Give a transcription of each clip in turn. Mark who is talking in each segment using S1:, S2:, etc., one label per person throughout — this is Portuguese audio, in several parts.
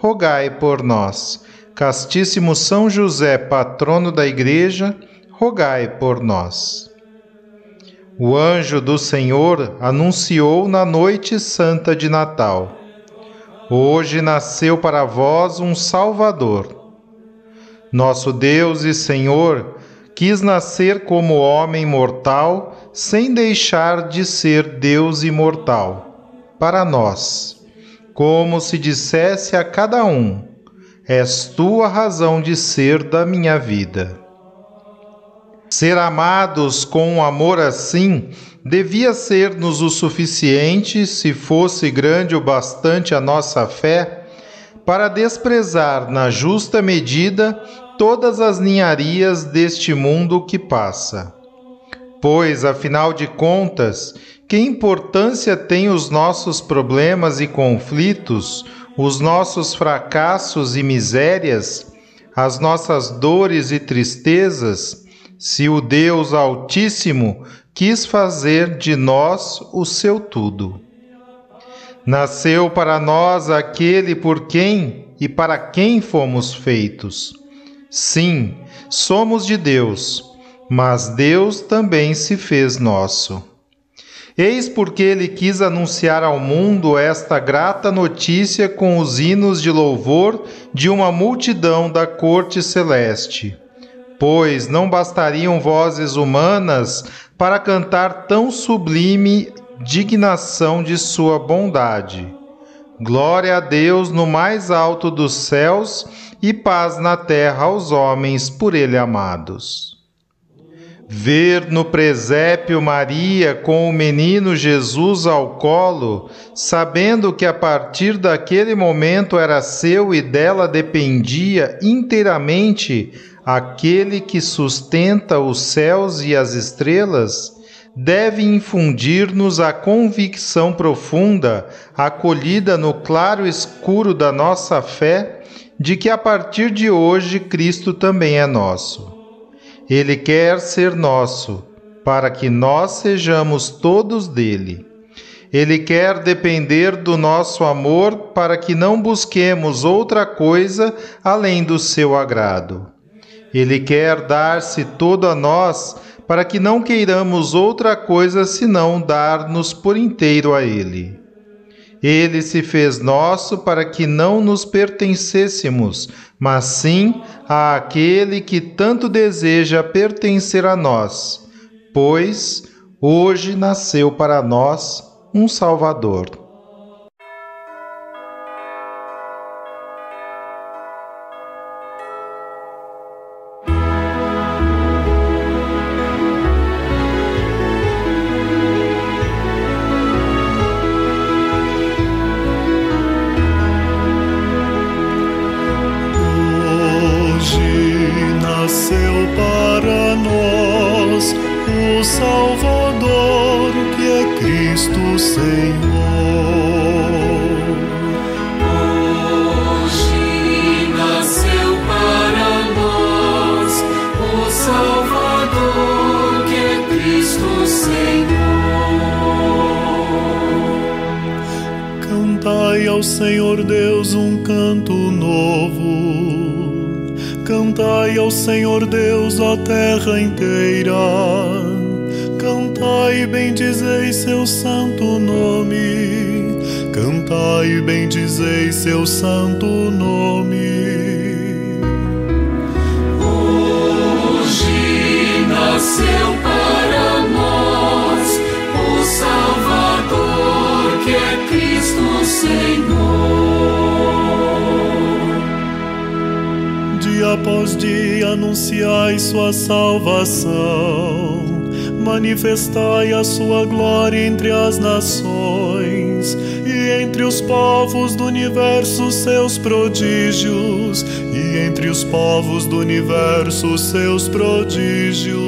S1: rogai por nós. Castíssimo São José, patrono da Igreja, rogai por nós. O anjo do Senhor anunciou na noite santa de Natal. Hoje nasceu para vós um Salvador. Nosso Deus e Senhor quis nascer como homem mortal, sem deixar de ser Deus imortal, para nós como se dissesse a cada um: És tu a razão de ser da minha vida. Ser amados com um amor assim devia ser-nos o suficiente, se fosse grande o bastante a nossa fé, para desprezar na justa medida todas as ninharias deste mundo que passa. Pois, afinal de contas, que importância têm os nossos problemas e conflitos, os nossos fracassos e misérias, as nossas dores e tristezas, se o Deus Altíssimo quis fazer de nós o seu tudo? Nasceu para nós aquele por quem e para quem fomos feitos. Sim, somos de Deus, mas Deus também se fez nosso. Eis porque ele quis anunciar ao mundo esta grata notícia com os hinos de louvor de uma multidão da corte celeste. Pois não bastariam vozes humanas para cantar tão sublime dignação de sua bondade. Glória a Deus no mais alto dos céus e paz na terra aos homens por ele amados ver no presépio Maria com o menino Jesus ao colo, sabendo que a partir daquele momento era seu e dela dependia inteiramente aquele que sustenta os céus e as estrelas, deve infundir-nos a convicção profunda, acolhida no claro escuro da nossa fé, de que a partir de hoje Cristo também é nosso. Ele quer ser nosso, para que nós sejamos todos dele. Ele quer depender do nosso amor para que não busquemos outra coisa além do seu agrado. Ele quer dar-se todo a nós para que não queiramos outra coisa senão dar-nos por inteiro a Ele. Ele se fez nosso para que não nos pertencêssemos, mas sim àquele que tanto deseja pertencer a nós, pois hoje nasceu para nós um Salvador.
S2: Após dia anunciai sua salvação, manifestai a sua glória entre as nações e entre os povos do universo seus prodígios, e entre os povos do universo seus prodígios.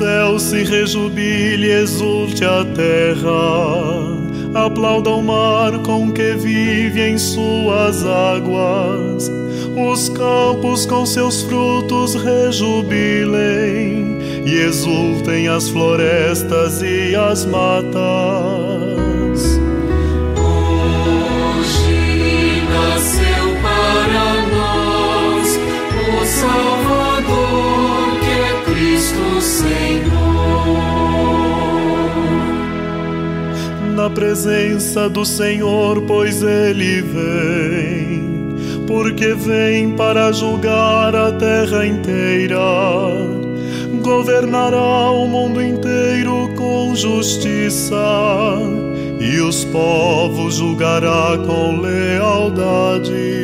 S2: Céu se rejubile exulte a terra. Aplauda o mar com que vive em suas águas. Os campos com seus frutos rejubilem e exultem as florestas e as matas. Na presença do Senhor, pois ele vem, porque vem para julgar a terra inteira. Governará o mundo inteiro com justiça, e os povos julgará com lealdade.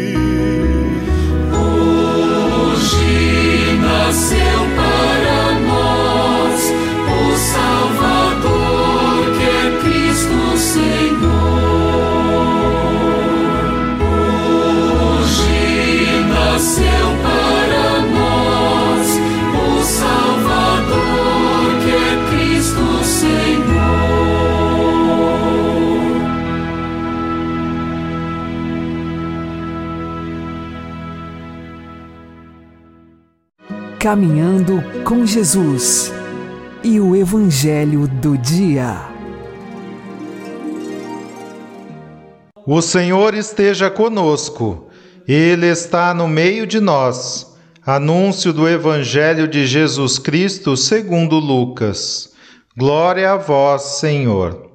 S3: Caminhando com Jesus e o Evangelho do Dia.
S1: O Senhor esteja conosco, Ele está no meio de nós. Anúncio do Evangelho de Jesus Cristo segundo Lucas. Glória a vós, Senhor.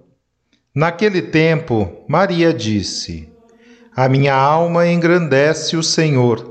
S1: Naquele tempo, Maria disse: A minha alma engrandece o Senhor,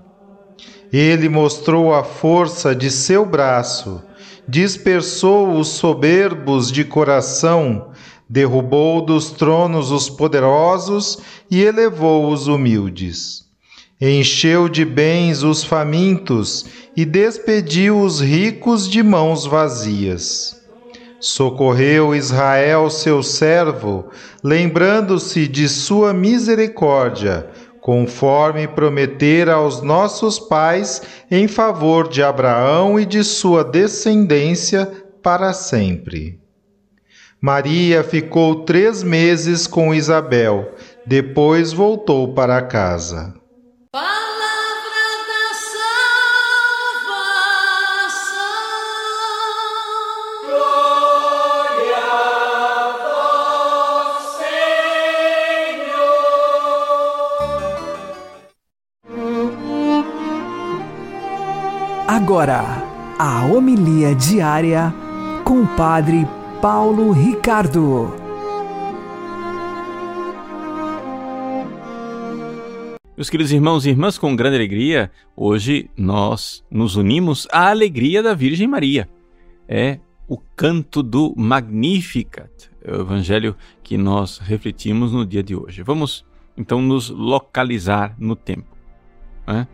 S1: Ele mostrou a força de seu braço, dispersou os soberbos de coração, derrubou dos tronos os poderosos e elevou os humildes. Encheu de bens os famintos e despediu os ricos de mãos vazias. Socorreu Israel, seu servo, lembrando-se de sua misericórdia, conforme prometera aos nossos pais em favor de Abraão e de sua descendência para sempre. Maria ficou três meses com Isabel, depois voltou para casa.
S3: Agora, a homilia diária com o Padre Paulo Ricardo.
S4: Meus queridos irmãos e irmãs, com grande alegria, hoje nós nos unimos à alegria da Virgem Maria. É o canto do Magnificat, é o evangelho que nós refletimos no dia de hoje. Vamos então nos localizar no tempo. Né?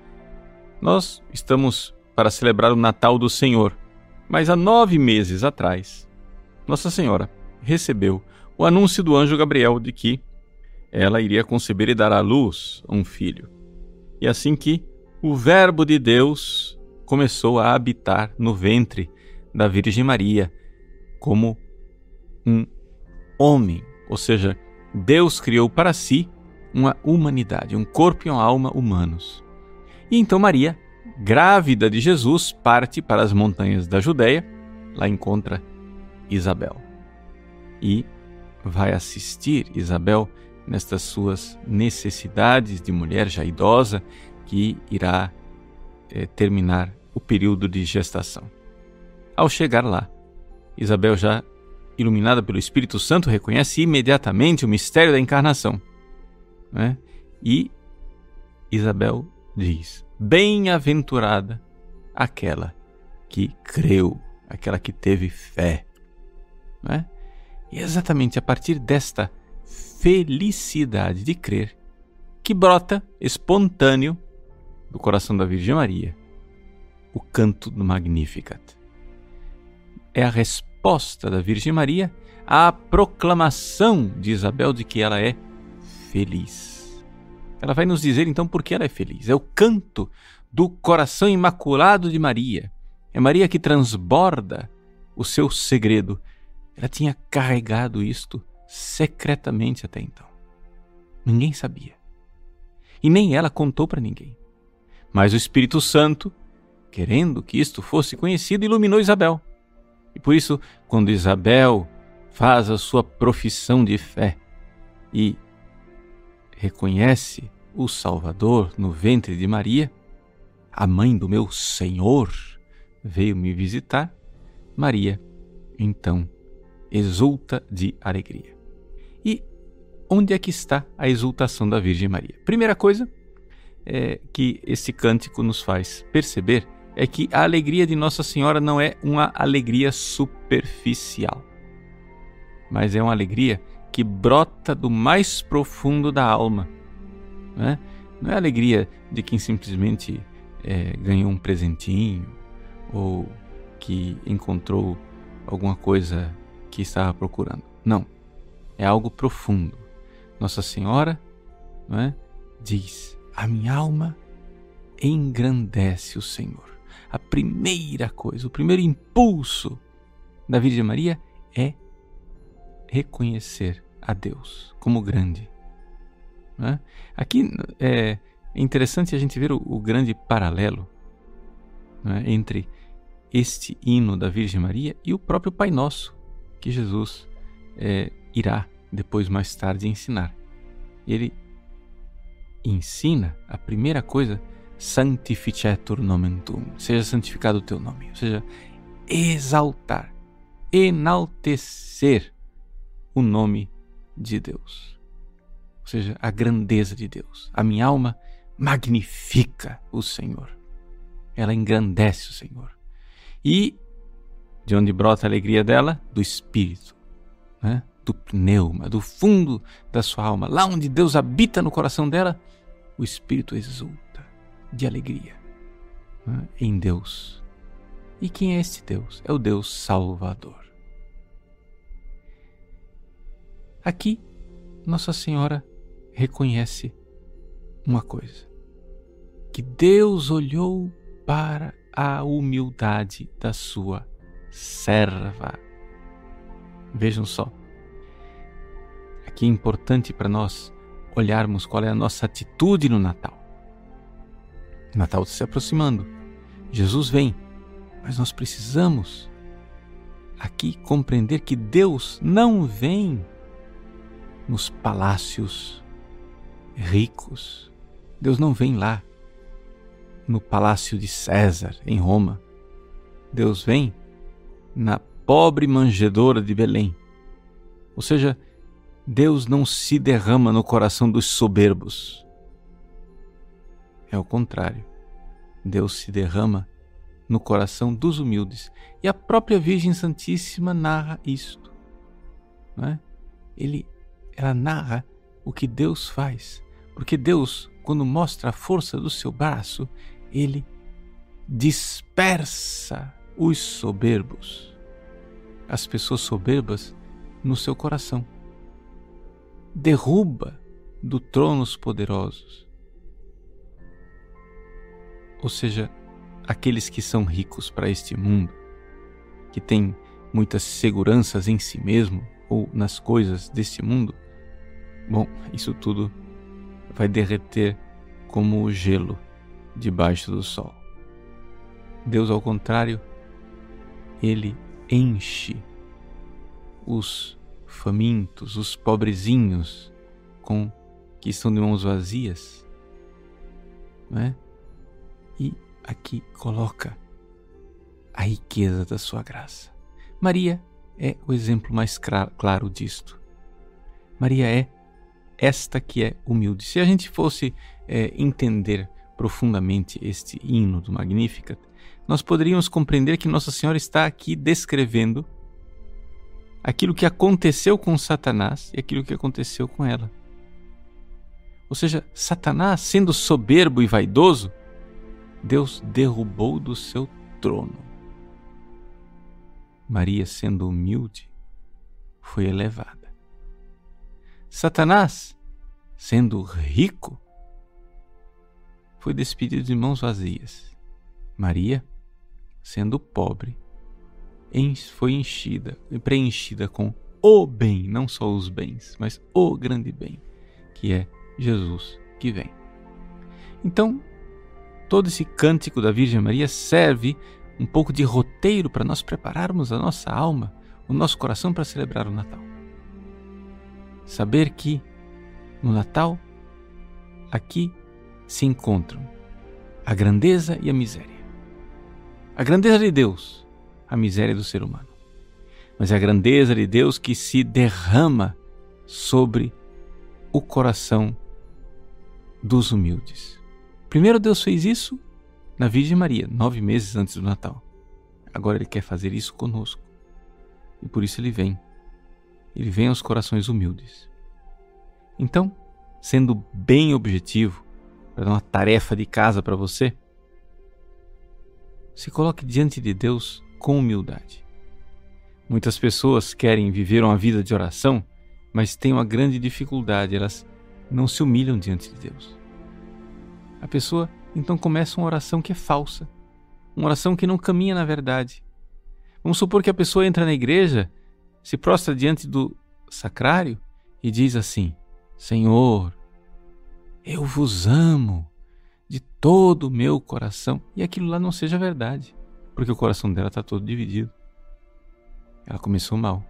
S4: Nós estamos para celebrar o Natal do Senhor, mas há nove meses atrás nossa Senhora recebeu o anúncio do anjo Gabriel de que ela iria conceber e dar à luz um filho. E assim que o Verbo de Deus começou a habitar no ventre da Virgem Maria como um homem, ou seja, Deus criou para si uma humanidade, um corpo e uma alma humanos. E então Maria grávida de Jesus, parte para as montanhas da Judéia. Lá encontra Isabel. E vai assistir Isabel nestas suas necessidades de mulher já idosa que irá é, terminar o período de gestação. Ao chegar lá, Isabel, já iluminada pelo Espírito Santo, reconhece imediatamente o mistério da encarnação. Né? E Isabel diz: Bem-aventurada aquela que creu, aquela que teve fé. Né? E é exatamente a partir desta felicidade de crer que brota espontâneo do coração da Virgem Maria o canto do Magnificat. É a resposta da Virgem Maria à proclamação de Isabel de que ela é feliz. Ela vai nos dizer então por que ela é feliz. É o canto do coração imaculado de Maria. É Maria que transborda o seu segredo. Ela tinha carregado isto secretamente até então. Ninguém sabia. E nem ela contou para ninguém. Mas o Espírito Santo, querendo que isto fosse conhecido, iluminou Isabel. E por isso, quando Isabel faz a sua profissão de fé e reconhece o Salvador no ventre de Maria, a mãe do meu Senhor veio me visitar, Maria então exulta de alegria. E onde é que está a exultação da Virgem Maria? Primeira coisa é, que esse cântico nos faz perceber é que a alegria de Nossa Senhora não é uma alegria superficial, mas é uma alegria que brota do mais profundo da alma. Né? Não é a alegria de quem simplesmente é, ganhou um presentinho ou que encontrou alguma coisa que estava procurando. Não. É algo profundo. Nossa Senhora é, diz: A minha alma engrandece o Senhor. A primeira coisa, o primeiro impulso da Virgem Maria é reconhecer a Deus como grande. É? Aqui é interessante a gente ver o, o grande paralelo é? entre este hino da Virgem Maria e o próprio Pai Nosso, que Jesus é, irá depois mais tarde ensinar. Ele ensina a primeira coisa, sanctificetur nomen tuum, seja santificado o teu nome, ou seja, exaltar, enaltecer o nome de Deus. Ou seja, a grandeza de Deus. A minha alma magnifica o Senhor. Ela engrandece o Senhor. E de onde brota a alegria dela? Do espírito, né? do pneuma, do fundo da sua alma. Lá onde Deus habita no coração dela, o espírito exulta de alegria né? em Deus. E quem é este Deus? É o Deus Salvador. Aqui, Nossa Senhora reconhece uma coisa: que Deus olhou para a humildade da sua serva. Vejam só. Aqui é importante para nós olharmos qual é a nossa atitude no Natal. O Natal está se aproximando. Jesus vem, mas nós precisamos aqui compreender que Deus não vem nos palácios ricos. Deus não vem lá no palácio de César, em Roma. Deus vem na pobre manjedoura de Belém. Ou seja, Deus não se derrama no coração dos soberbos. É o contrário. Deus se derrama no coração dos humildes. E a própria Virgem Santíssima narra isto. Não é? Ele ela narra o que Deus faz. Porque Deus, quando mostra a força do seu braço, ele dispersa os soberbos, as pessoas soberbas no seu coração. Derruba do trono os poderosos. Ou seja, aqueles que são ricos para este mundo, que têm muitas seguranças em si mesmo ou nas coisas deste mundo, Bom, isso tudo vai derreter como o gelo debaixo do sol. Deus, ao contrário, ele enche os famintos, os pobrezinhos com que estão de mãos vazias, né? E aqui coloca a riqueza da sua graça. Maria é o exemplo mais claro disto. Maria é esta que é humilde. Se a gente fosse é, entender profundamente este hino do Magnificat, nós poderíamos compreender que Nossa Senhora está aqui descrevendo aquilo que aconteceu com Satanás e aquilo que aconteceu com ela. Ou seja, Satanás, sendo soberbo e vaidoso, Deus derrubou do seu trono. Maria, sendo humilde, foi elevada. Satanás, sendo rico, foi despedido de mãos vazias. Maria, sendo pobre, foi enchida e preenchida com o bem, não só os bens, mas o grande bem, que é Jesus que vem. Então, todo esse cântico da Virgem Maria serve um pouco de roteiro para nós prepararmos a nossa alma, o nosso coração para celebrar o Natal. Saber que no Natal, aqui se encontram a grandeza e a miséria. A grandeza de Deus, a miséria do ser humano. Mas é a grandeza de Deus que se derrama sobre o coração dos humildes. Primeiro Deus fez isso na Virgem Maria, nove meses antes do Natal. Agora Ele quer fazer isso conosco. E por isso Ele vem. Ele vem aos corações humildes. Então, sendo bem objetivo, para dar uma tarefa de casa para você, se coloque diante de Deus com humildade. Muitas pessoas querem viver uma vida de oração, mas têm uma grande dificuldade, elas não se humilham diante de Deus. A pessoa então começa uma oração que é falsa, uma oração que não caminha na verdade. Vamos supor que a pessoa entra na igreja, se prostra diante do sacrário e diz assim: Senhor, eu vos amo de todo o meu coração, e aquilo lá não seja verdade, porque o coração dela está todo dividido. Ela começou mal.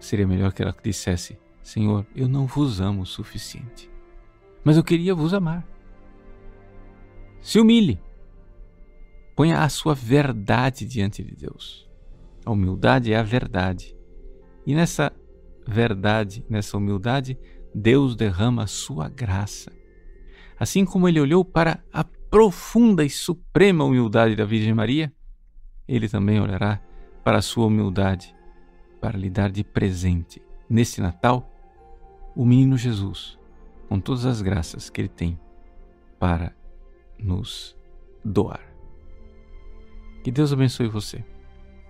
S4: Seria melhor que ela dissesse: Senhor, eu não vos amo o suficiente, mas eu queria vos amar. Se humilhe. Ponha a sua verdade diante de Deus. A humildade é a verdade. E nessa verdade, nessa humildade, Deus derrama a sua graça. Assim como ele olhou para a profunda e suprema humildade da Virgem Maria, ele também olhará para a sua humildade para lhe dar de presente, nesse Natal, o menino Jesus, com todas as graças que ele tem para nos doar. Que Deus abençoe você.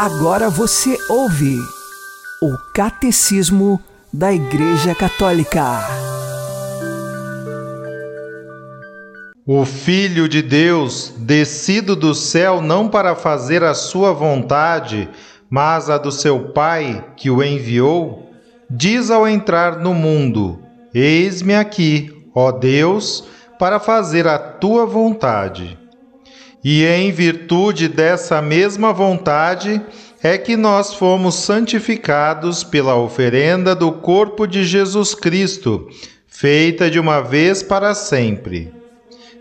S3: Agora você ouve o Catecismo da Igreja Católica.
S1: O Filho de Deus, descido do céu não para fazer a sua vontade, mas a do seu Pai que o enviou, diz ao entrar no mundo: Eis-me aqui, ó Deus, para fazer a tua vontade. E em virtude dessa mesma vontade é que nós fomos santificados pela oferenda do corpo de Jesus Cristo, feita de uma vez para sempre.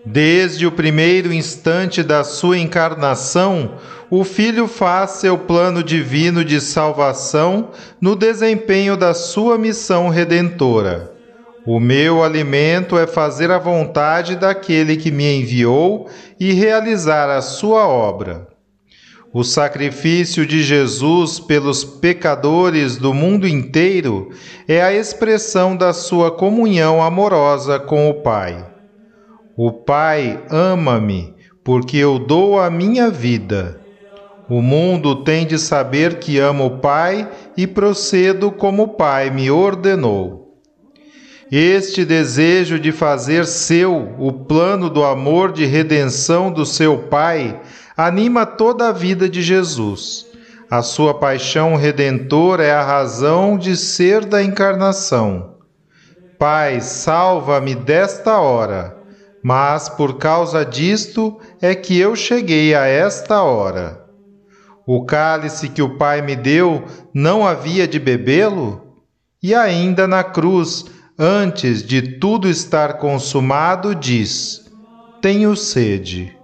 S1: Desde o primeiro instante da sua encarnação, o Filho faz seu plano divino de salvação no desempenho da sua missão redentora. O meu alimento é fazer a vontade daquele que me enviou e realizar a sua obra. O sacrifício de Jesus pelos pecadores do mundo inteiro é a expressão da sua comunhão amorosa com o Pai. O Pai ama-me porque eu dou a minha vida. O mundo tem de saber que amo o Pai e procedo como o Pai me ordenou. Este desejo de fazer seu o plano do amor de redenção do seu Pai anima toda a vida de Jesus. A sua paixão redentora é a razão de ser da encarnação. Pai, salva-me desta hora, mas por causa disto é que eu cheguei a esta hora. O cálice que o Pai me deu não havia de bebê-lo? E ainda na cruz, antes de tudo estar consumado, diz: Tenho sede.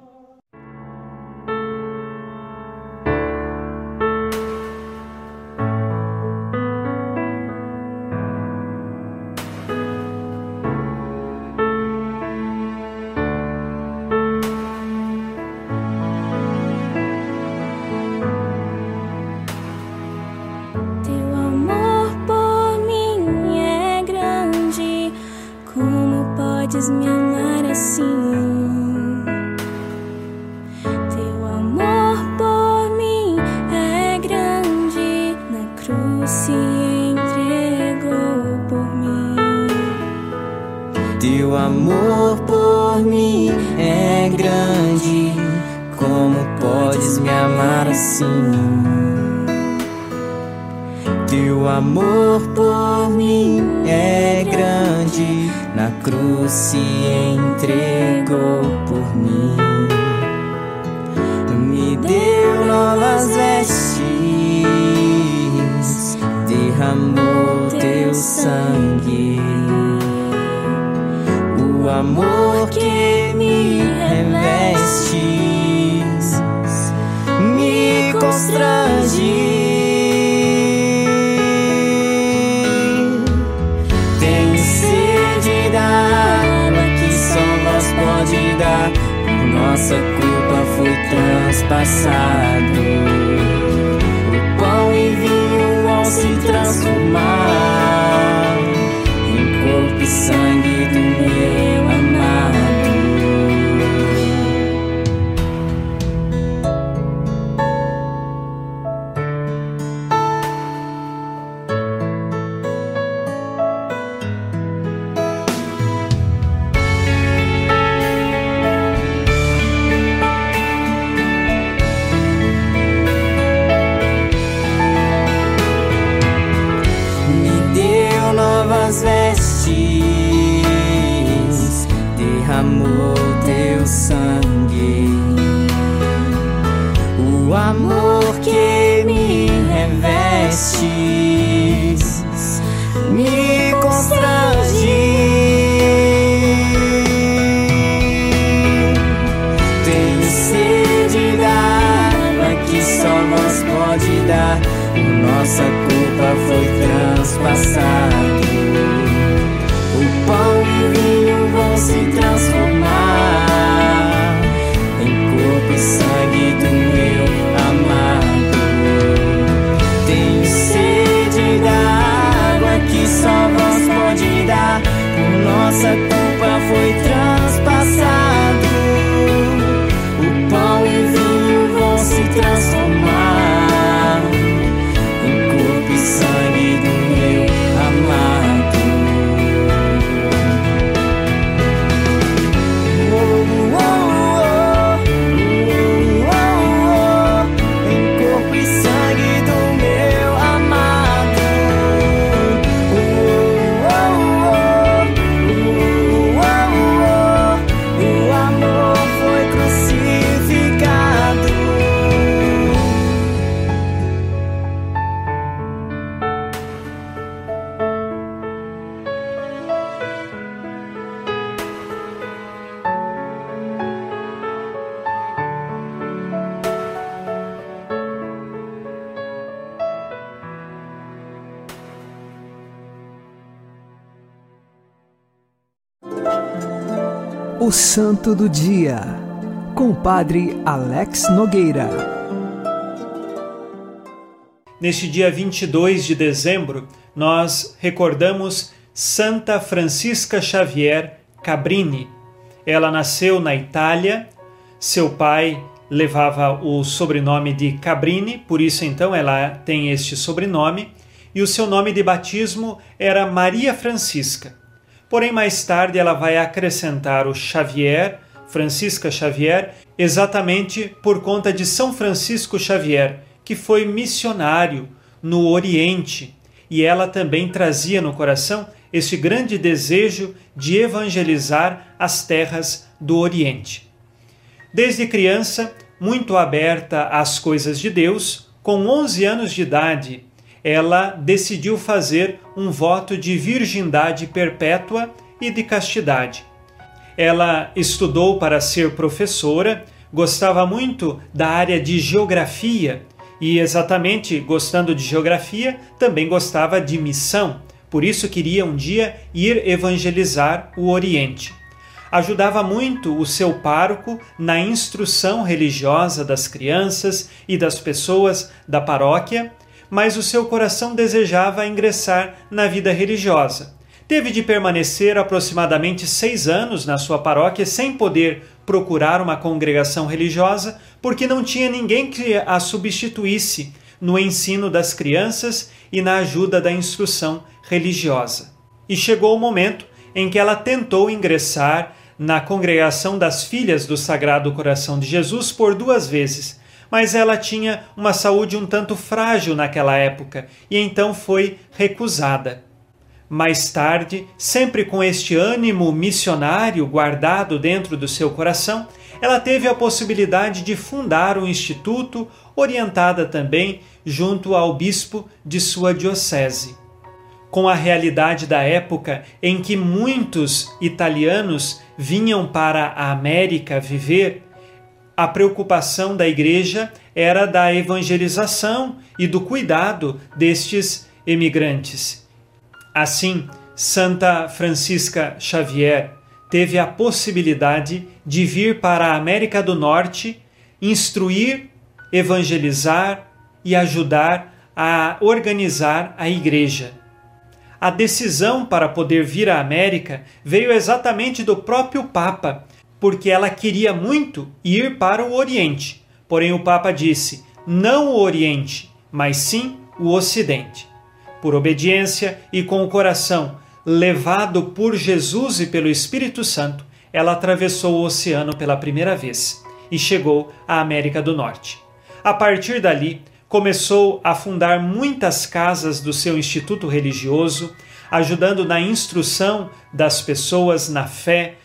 S5: Nossa culpa foi transpassado. see O
S3: Santo do Dia, com o Padre Alex Nogueira.
S6: Neste dia 22 de dezembro, nós recordamos Santa Francisca Xavier Cabrini. Ela nasceu na Itália, seu pai levava o sobrenome de Cabrini, por isso então ela tem este sobrenome, e o seu nome de batismo era Maria Francisca. Porém, mais tarde ela vai acrescentar o Xavier, Francisca Xavier, exatamente por conta de São Francisco Xavier, que foi missionário no Oriente, e ela também trazia no coração esse grande desejo de evangelizar as terras do Oriente. Desde criança, muito aberta às coisas de Deus, com 11 anos de idade, ela decidiu fazer um voto de virgindade perpétua e de castidade. Ela estudou para ser professora, gostava muito da área de geografia e, exatamente gostando de geografia, também gostava de missão, por isso queria um dia ir evangelizar o Oriente. Ajudava muito o seu pároco na instrução religiosa das crianças e das pessoas da paróquia mas o seu coração desejava ingressar na vida religiosa. Teve de permanecer aproximadamente seis anos na sua paróquia sem poder procurar uma congregação religiosa, porque não tinha ninguém que a substituísse no ensino das crianças e na ajuda da instrução religiosa. E chegou o momento em que ela tentou ingressar na congregação das Filhas do Sagrado Coração de Jesus por duas vezes mas ela tinha uma saúde um tanto frágil naquela época e então foi recusada. Mais tarde, sempre com este ânimo missionário guardado dentro do seu coração, ela teve a possibilidade de fundar um instituto, orientada também junto ao bispo de sua diocese. Com a realidade da época em que muitos italianos vinham para a América viver, a preocupação da igreja era da evangelização e do cuidado destes emigrantes. Assim, Santa Francisca Xavier teve a possibilidade de vir para a América do Norte, instruir, evangelizar e ajudar a organizar a igreja. A decisão para poder vir à América veio exatamente do próprio Papa, porque ela queria muito ir para o Oriente. Porém, o Papa disse: não o Oriente, mas sim o Ocidente. Por obediência e com o coração levado por Jesus e pelo Espírito Santo, ela atravessou o oceano pela primeira vez e chegou à América do Norte. A partir dali, começou a fundar muitas casas do seu instituto religioso, ajudando na instrução das pessoas na fé,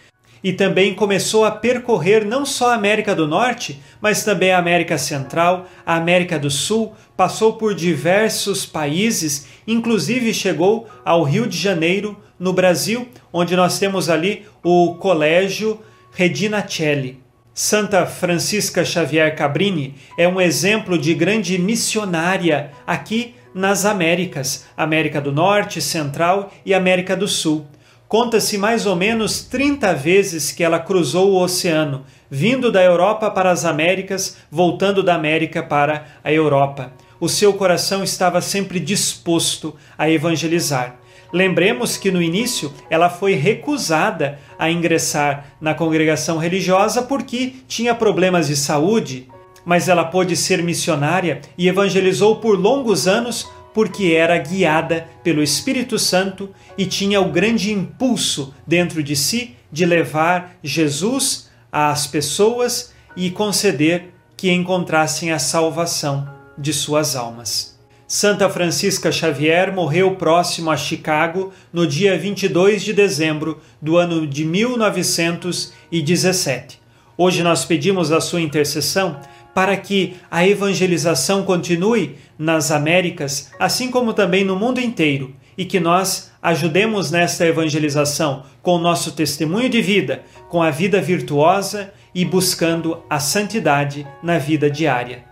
S6: e também começou a percorrer não só a América do Norte, mas também a América Central, a América do Sul, passou por diversos países, inclusive chegou ao Rio de Janeiro, no Brasil, onde nós temos ali o Colégio Regina Celli. Santa Francisca Xavier Cabrini é um exemplo de grande missionária aqui nas Américas, América do Norte, Central e América do Sul. Conta-se mais ou menos 30 vezes que ela cruzou o oceano, vindo da Europa para as Américas, voltando da América para a Europa. O seu coração estava sempre disposto a evangelizar. Lembremos que no início ela foi recusada a ingressar na congregação religiosa porque tinha problemas de saúde, mas ela pôde ser missionária e evangelizou por longos anos porque era guiada pelo Espírito Santo e tinha o grande impulso dentro de si de levar Jesus às pessoas e conceder que encontrassem a salvação de suas almas. Santa Francisca Xavier morreu próximo a Chicago no dia 22 de dezembro do ano de 1917. Hoje nós pedimos a sua intercessão para que a evangelização continue nas Américas, assim como também no mundo inteiro, e que nós ajudemos nesta evangelização com o nosso testemunho de vida, com a vida virtuosa e buscando a santidade na vida diária.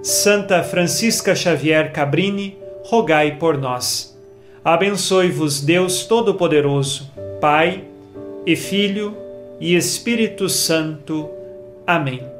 S6: Santa Francisca Xavier Cabrini, rogai por nós. Abençoe-vos Deus Todo-Poderoso, Pai e Filho e Espírito Santo. Amém.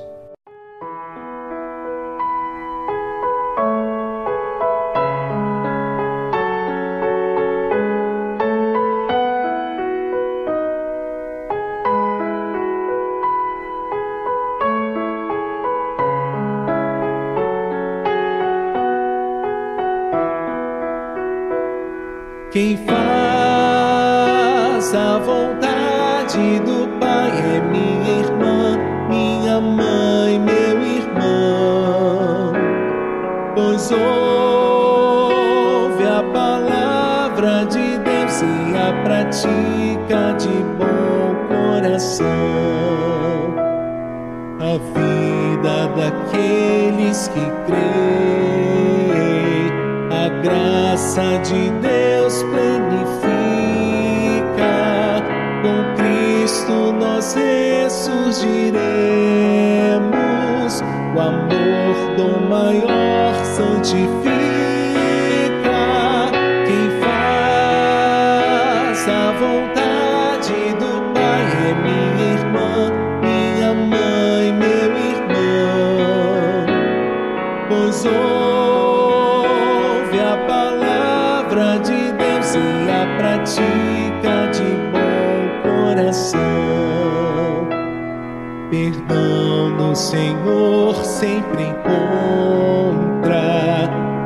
S7: Vontade do Pai é minha irmã, minha mãe, meu irmão. Pois ouve a palavra de Deus e a pratica de bom coração. Perdão no Senhor sempre encontra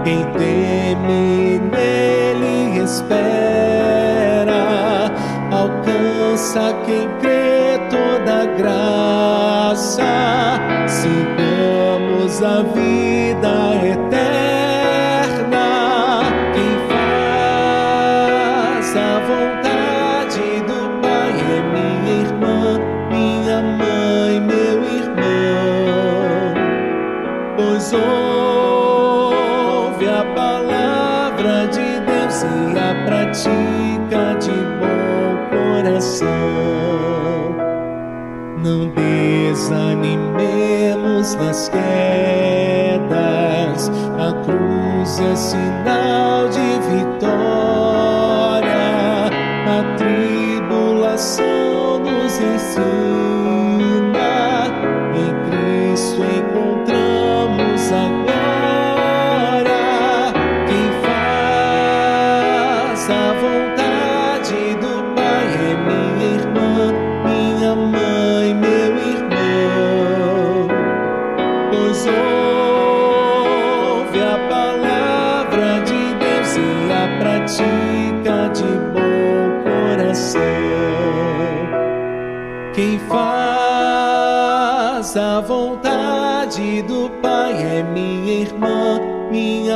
S7: quem teme nele espera. Graça. Sigamos a vida é sinal de vitória, a tribulação nos ensina,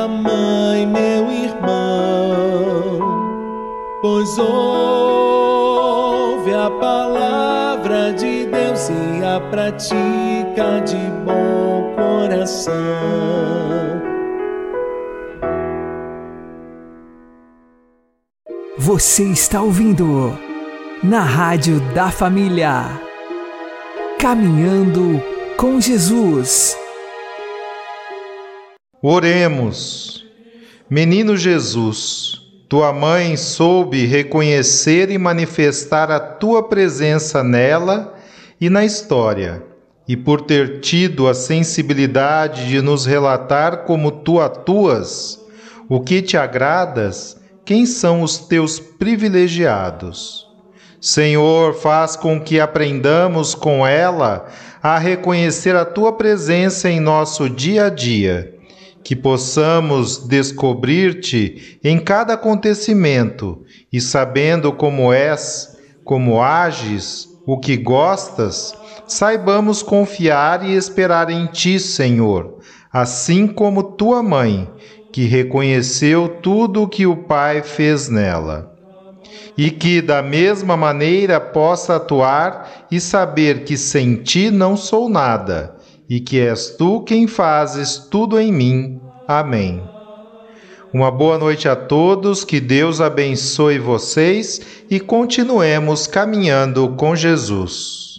S7: minha mãe, meu irmão. Pois ouve a palavra de Deus e a pratica de bom coração.
S3: Você está ouvindo na Rádio da Família. Caminhando com Jesus.
S1: Oremos. Menino Jesus, tua mãe soube reconhecer e manifestar a tua presença nela e na história, e por ter tido a sensibilidade de nos relatar como tu atuas, o que te agradas, quem são os teus privilegiados. Senhor, faz com que aprendamos com ela a reconhecer a tua presença em nosso dia a dia, que possamos descobrir-te em cada acontecimento e sabendo como és, como ages, o que gostas, saibamos confiar e esperar em ti, Senhor, assim como tua mãe que reconheceu tudo o que o Pai fez nela. E que, da mesma maneira, possa atuar e saber que sem ti não sou nada, e que és tu quem fazes tudo em mim. Amém. Uma boa noite a todos, que Deus abençoe vocês e continuemos caminhando com Jesus.